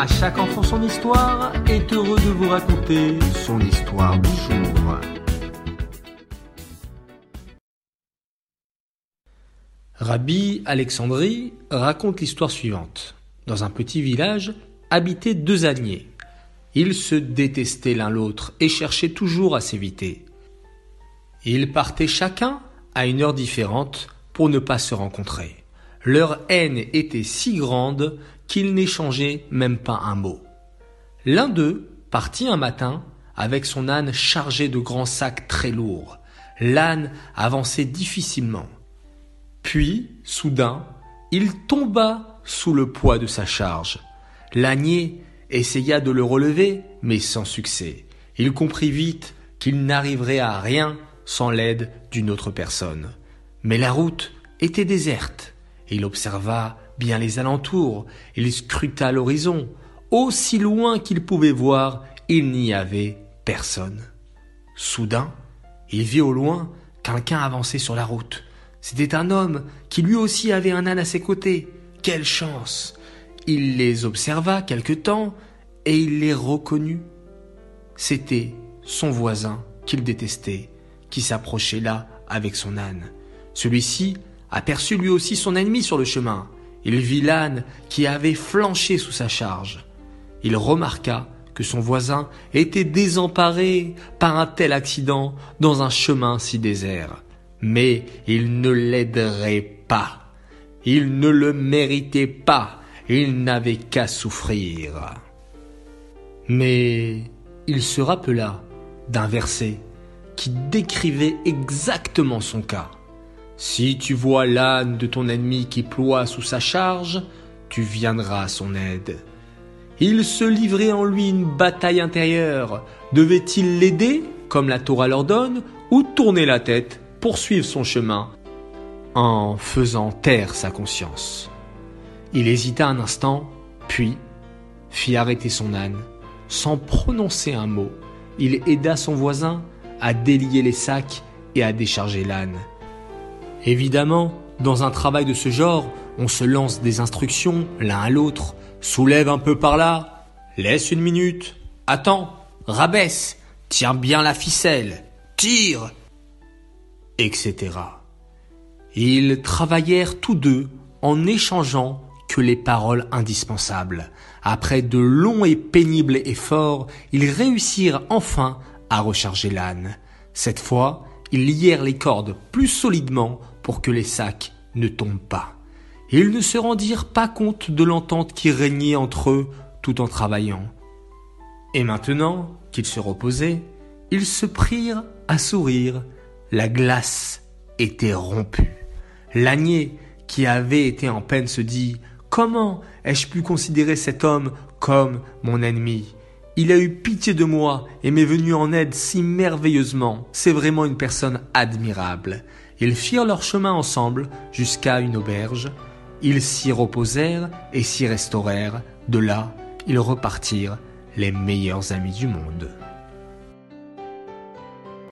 À chaque enfant son histoire est heureux de vous raconter son histoire du jour. Rabbi Alexandrie raconte l'histoire suivante. Dans un petit village habitaient deux alliés. Ils se détestaient l'un l'autre et cherchaient toujours à s'éviter. Ils partaient chacun à une heure différente pour ne pas se rencontrer. Leur haine était si grande qu'ils n'échangeaient même pas un mot. L'un d'eux partit un matin avec son âne chargé de grands sacs très lourds. L'âne avançait difficilement. Puis, soudain, il tomba sous le poids de sa charge. L'ânier essaya de le relever, mais sans succès. Il comprit vite qu'il n'arriverait à rien sans l'aide d'une autre personne. Mais la route était déserte. Il observa bien les alentours, il scruta l'horizon. Aussi loin qu'il pouvait voir, il n'y avait personne. Soudain, il vit au loin quelqu'un avancer sur la route. C'était un homme qui lui aussi avait un âne à ses côtés. Quelle chance Il les observa quelque temps et il les reconnut. C'était son voisin qu'il détestait, qui s'approchait là avec son âne. Celui-ci aperçut lui aussi son ennemi sur le chemin. Il vit l'âne qui avait flanché sous sa charge. Il remarqua que son voisin était désemparé par un tel accident dans un chemin si désert. Mais il ne l'aiderait pas. Il ne le méritait pas. Il n'avait qu'à souffrir. Mais il se rappela d'un verset qui décrivait exactement son cas. Si tu vois l'âne de ton ennemi qui ploie sous sa charge, tu viendras à son aide. Il se livrait en lui une bataille intérieure. Devait-il l'aider, comme la Torah l'ordonne, ou tourner la tête, poursuivre son chemin, en faisant taire sa conscience? Il hésita un instant, puis fit arrêter son âne. Sans prononcer un mot, il aida son voisin à délier les sacs et à décharger l'âne. Évidemment, dans un travail de ce genre, on se lance des instructions l'un à l'autre, soulève un peu par là, laisse une minute, attends, rabaisse, tiens bien la ficelle, tire, etc. Ils travaillèrent tous deux en échangeant que les paroles indispensables. Après de longs et pénibles efforts, ils réussirent enfin à recharger l'âne. Cette fois, ils lièrent les cordes plus solidement pour que les sacs ne tombent pas. ils ne se rendirent pas compte de l'entente qui régnait entre eux tout en travaillant. Et maintenant qu'ils se reposaient, ils se prirent à sourire. La glace était rompue. L'ânier, qui avait été en peine, se dit Comment ai-je pu considérer cet homme comme mon ennemi? Il a eu pitié de moi et m'est venu en aide si merveilleusement. C'est vraiment une personne admirable. Ils firent leur chemin ensemble jusqu'à une auberge. Ils s'y reposèrent et s'y restaurèrent. De là, ils repartirent les meilleurs amis du monde.